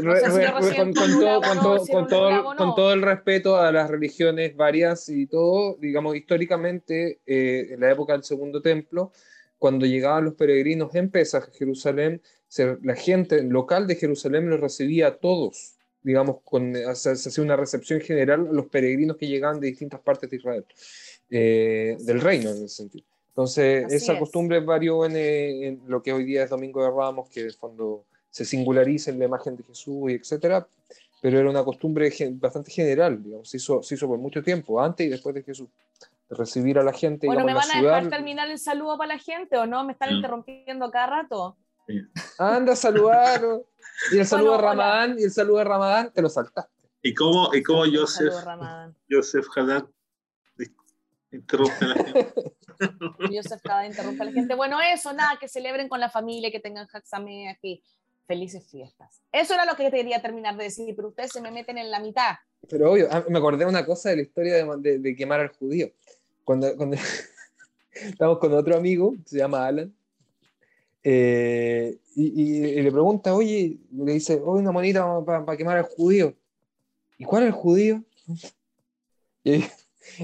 Con todo el respeto a las religiones varias y todo, digamos, históricamente, eh, en la época del Segundo Templo, cuando llegaban los peregrinos en Pesaj a Jerusalén, la gente local de Jerusalén los recibía a todos, digamos, con, se, hacía una recepción general a los peregrinos que llegaban de distintas partes de Israel, eh, del reino en ese sentido. Entonces, esa costumbre varió en, lo que hoy día es Domingo de Ramos, que en fondo se singulariza en la imagen de Jesús y etcétera, pero era una costumbre bastante general, digamos, se hizo, se hizo por mucho tiempo, antes y después de Jesús, de recibir a la gente. Bueno, ¿me van a dejar terminar el saludo para la gente o no? ¿Me están interrumpiendo cada rato? Anda a saludar. Y el saludo de Ramadán, y el saludo de Ramadán, te lo saltaste. ¿Y cómo, y cómo Joseph, Joseph Haddad interrumpe a la gente? Joseph Haddad interrumpe a la gente. Bueno, eso, nada, que celebren con la familia, que tengan Haxame aquí. Felices fiestas. Eso era lo que quería terminar de decir, pero ustedes se me meten en la mitad. Pero obvio, ah, me acordé de una cosa de la historia de, de, quemar al judío. Cuando, cuando estamos con otro amigo, se llama Alan, eh, y, le pregunta, oye, le dice, oye, una monita para quemar al judío. ¿Y cuál es el judío? Y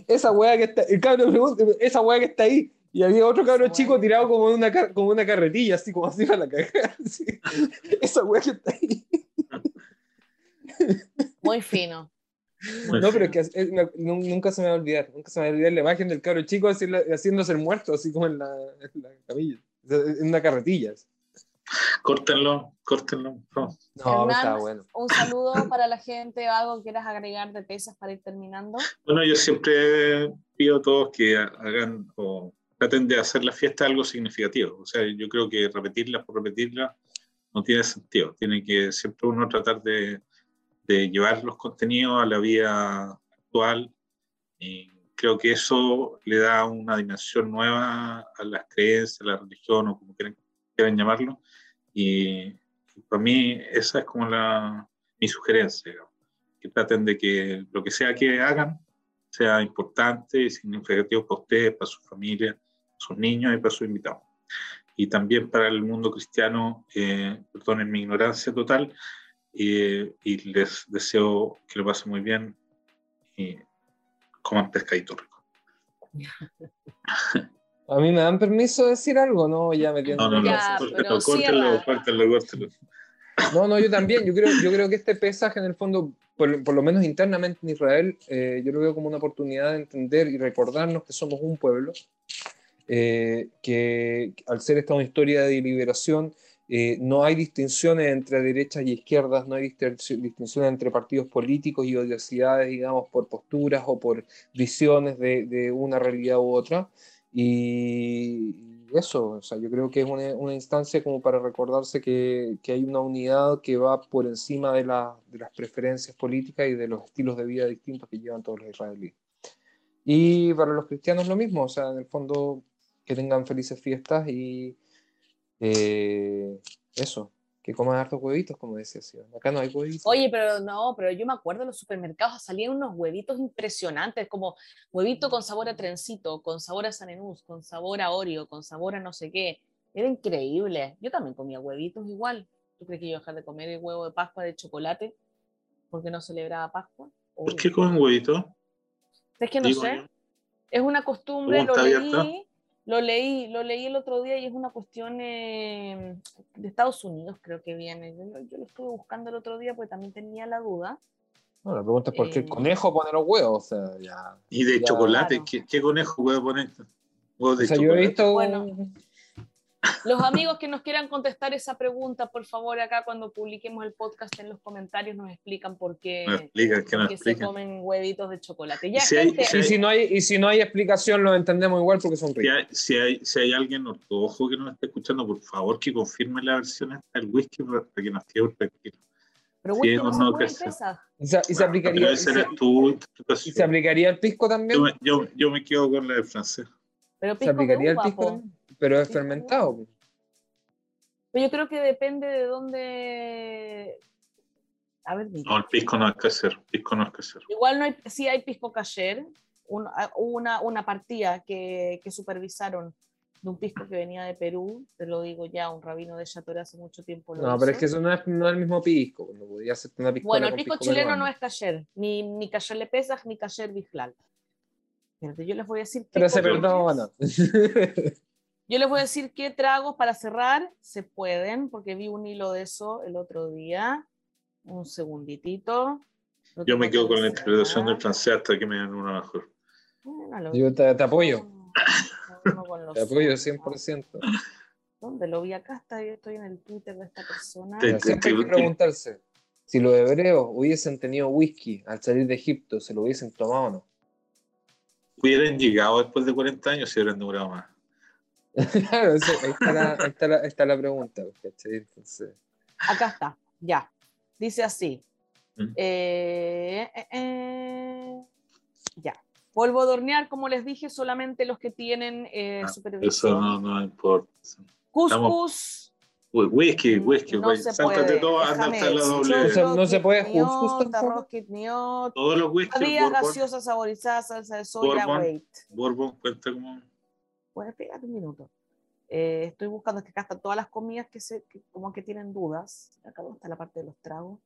esa weá que está, el cabrón pregunta, esa weá que está ahí. Y había otro cabrón chico tirado como una, como una carretilla, así como así para la cagada. Esa weá que está ahí. Muy fino. no, pero es que nunca se me va a olvidar, nunca se me va a olvidar la imagen del cabrón chico haciéndose el muerto, así como en la, en la camilla en una carretilla. Córtenlo, córtenlo. No, está bueno. Un saludo para la gente o algo que quieras agregar de pesas para ir terminando. Bueno, yo siempre pido a todos que hagan o traten de hacer la fiesta algo significativo. O sea, yo creo que repetirla por repetirla no tiene sentido. Tiene que siempre uno tratar de, de llevar los contenidos a la vida actual y creo que eso le da una dimensión nueva a las creencias, a la religión o como quieran, llamarlo. Y, para mí esa es como la, mi sugerencia, que traten de que lo que sea que hagan sea importante y significativo para ustedes, para su familia, para sus niños y para sus invitados. Y también para el mundo cristiano, eh, perdonen mi ignorancia total, eh, y les deseo que lo pasen muy bien y coman pescadito rico. A mí me dan permiso de decir algo, ¿no? Ya me No, no, no, córtelo, córtelo, córtelo, No, no, yo también. Yo creo, yo creo que este pesaje, en el fondo, por, por lo menos internamente en Israel, eh, yo lo veo como una oportunidad de entender y recordarnos que somos un pueblo, eh, que al ser esta una historia de liberación, eh, no hay distinciones entre derechas y izquierdas, no hay distinciones entre partidos políticos y odiosidades, digamos, por posturas o por visiones de, de una realidad u otra. Y eso, o sea, yo creo que es una, una instancia como para recordarse que, que, hay una unidad que va por encima de, la, de, las preferencias políticas y de los estilos de vida distintos que llevan todos los israelíes. Y para los cristianos lo mismo, o sea, en el fondo que tengan felices fiestas y eh, eso, que coman hartos huevitos, como decía Acá no hay huevitos. Oye, pero no, pero yo me acuerdo en los supermercados salían unos huevitos impresionantes, como huevito con sabor a trencito, con sabor a sanenús, con sabor a Oreo, con sabor a no sé qué. Era increíble. Yo también comía huevitos igual. ¿Tú crees que yo dejar de comer el huevo de Pascua de chocolate porque no celebraba Pascua? ¿Por qué comen huevitos? Es que no sé. Es una costumbre, lo leí, lo leí, lo leí el otro día y es una cuestión eh, de Estados Unidos, creo que viene. Yo, lo estuve buscando el otro día porque también tenía la duda. No, la pregunta es por qué el eh, conejo pone los huevos. O sea, ya, y de chocolate, ¿qué, conejo puede poner? Huevos de o sea, chocolate. Yo he visto... Bueno, los amigos que nos quieran contestar esa pregunta, por favor, acá cuando publiquemos el podcast en los comentarios nos explican por qué, se comen huevitos de chocolate. y, si no hay, y si no hay explicación, lo entendemos igual porque son ricos. Si hay, si hay, alguien ortodoxo que nos esté escuchando, por favor que confirme la versión del whisky para que nos quede tranquilo. Pero whisky no, no ¿Y se, y se aplicaría, y se, aplicaría el pisco también? Yo, yo, me quedo con la de francés. Pero ¿Se aplicaría el pisco? Pero es fermentado. Pero yo creo que depende de dónde. A ver, No, el pisco no es que hacer. Pisco no es que hacer. Igual no hay, sí hay pisco cayer. Ah, una, una partida que, que, supervisaron de un pisco que venía de Perú, te lo digo ya, un rabino de Chateau hace mucho tiempo. no, pero es que eso no es, no es el mismo pisco. podía ser una bueno, el pisco, chileno no es cayer, ni, ni cayer le pesas, ni cayer biflal. Yo les voy a decir. Pero se perdona. Yo les voy a decir qué tragos para cerrar se pueden, porque vi un hilo de eso el otro día. Un segunditito. Yo me quedo con la interpretación del francés hasta que me den una mejor. Yo te, apoyo. te apoyo 100%. ¿Dónde lo vi acá? Está, estoy en el Twitter de esta persona. Siempre hay que preguntarse si los hebreos hubiesen tenido whisky al salir de Egipto, ¿se lo hubiesen tomado o no? Hubieran llegado después de 40 años si hubieran durado más. claro, ahí, está la, está, la, está la, pregunta. Entonces... Acá está, ya. Dice así. ¿Mm? Eh, eh, eh, ya. Polvo de hornear, como les dije, solamente los que tienen ah, supervisión. Eso no, no importa. Cuscus. whisky, whisky, no puede. todo, anda hasta la doble. No se, no se puede cuscus Todos los whisky. gaseosa saborizada, salsa de soya, wait. Bourbon cuenta como. Puedes pegar un minuto. Eh, estoy buscando que acá están todas las comidas que, se, como que tienen dudas. Acá está la parte de los tragos.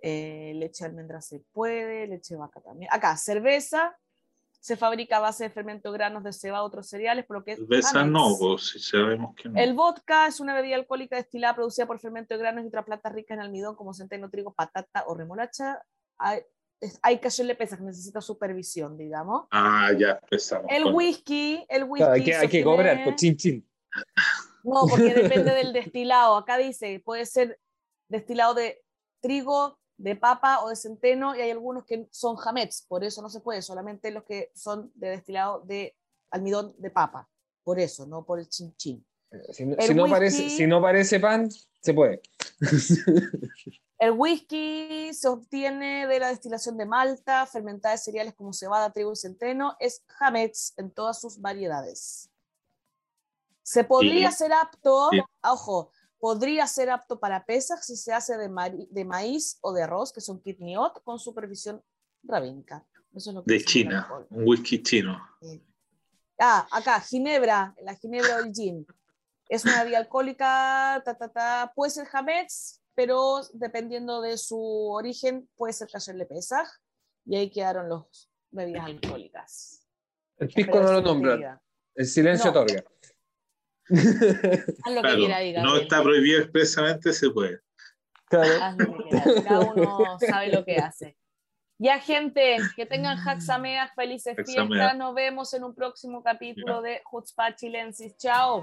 Eh, leche de almendra se puede, leche de vaca también. Acá, cerveza, se fabrica a base de fermento granos de cebada, otros cereales, por lo que Cerveza no, pues, si sabemos que no. El vodka es una bebida alcohólica destilada producida por fermento de granos y otras plantas ricas en almidón como centeno, trigo, patata o remolacha. Hay, hay que hacerle pesas, necesita supervisión, digamos. Ah, ya, pesamos. El whisky, el whisky. hay que, hay que cobrar, pues chin chin. No, porque depende del destilado. Acá dice, puede ser destilado de trigo, de papa o de centeno y hay algunos que son jamets, por eso no se puede, solamente los que son de destilado de almidón de papa, por eso, no por el chinchín. Si no, si no parece, si no parece pan, se puede. El whisky se obtiene de la destilación de malta, fermentada de cereales como cebada, trigo y centeno. Es jamets en todas sus variedades. Se podría ser apto, ojo, podría ser apto para pesas si se hace de, de maíz o de arroz, que son kitniot, con supervisión rabínica. de China, un whisky chino. Ah, acá, ginebra, la ginebra del gin. Es una vía alcohólica, ta, ta, ta. puede ser hametz, pero dependiendo de su origen, puede ser de pesaj, y ahí quedaron las bebidas alcohólicas. El pisco no lo nombran. El silencio otorga. Haz lo que quiera, diga. No está prohibido expresamente, se puede. Haz lo que quiera. Cada uno sabe lo que hace. Ya, gente, que tengan Haxameas, felices fiestas. Nos vemos en un próximo capítulo de Hutzpah Chilensis. Chao.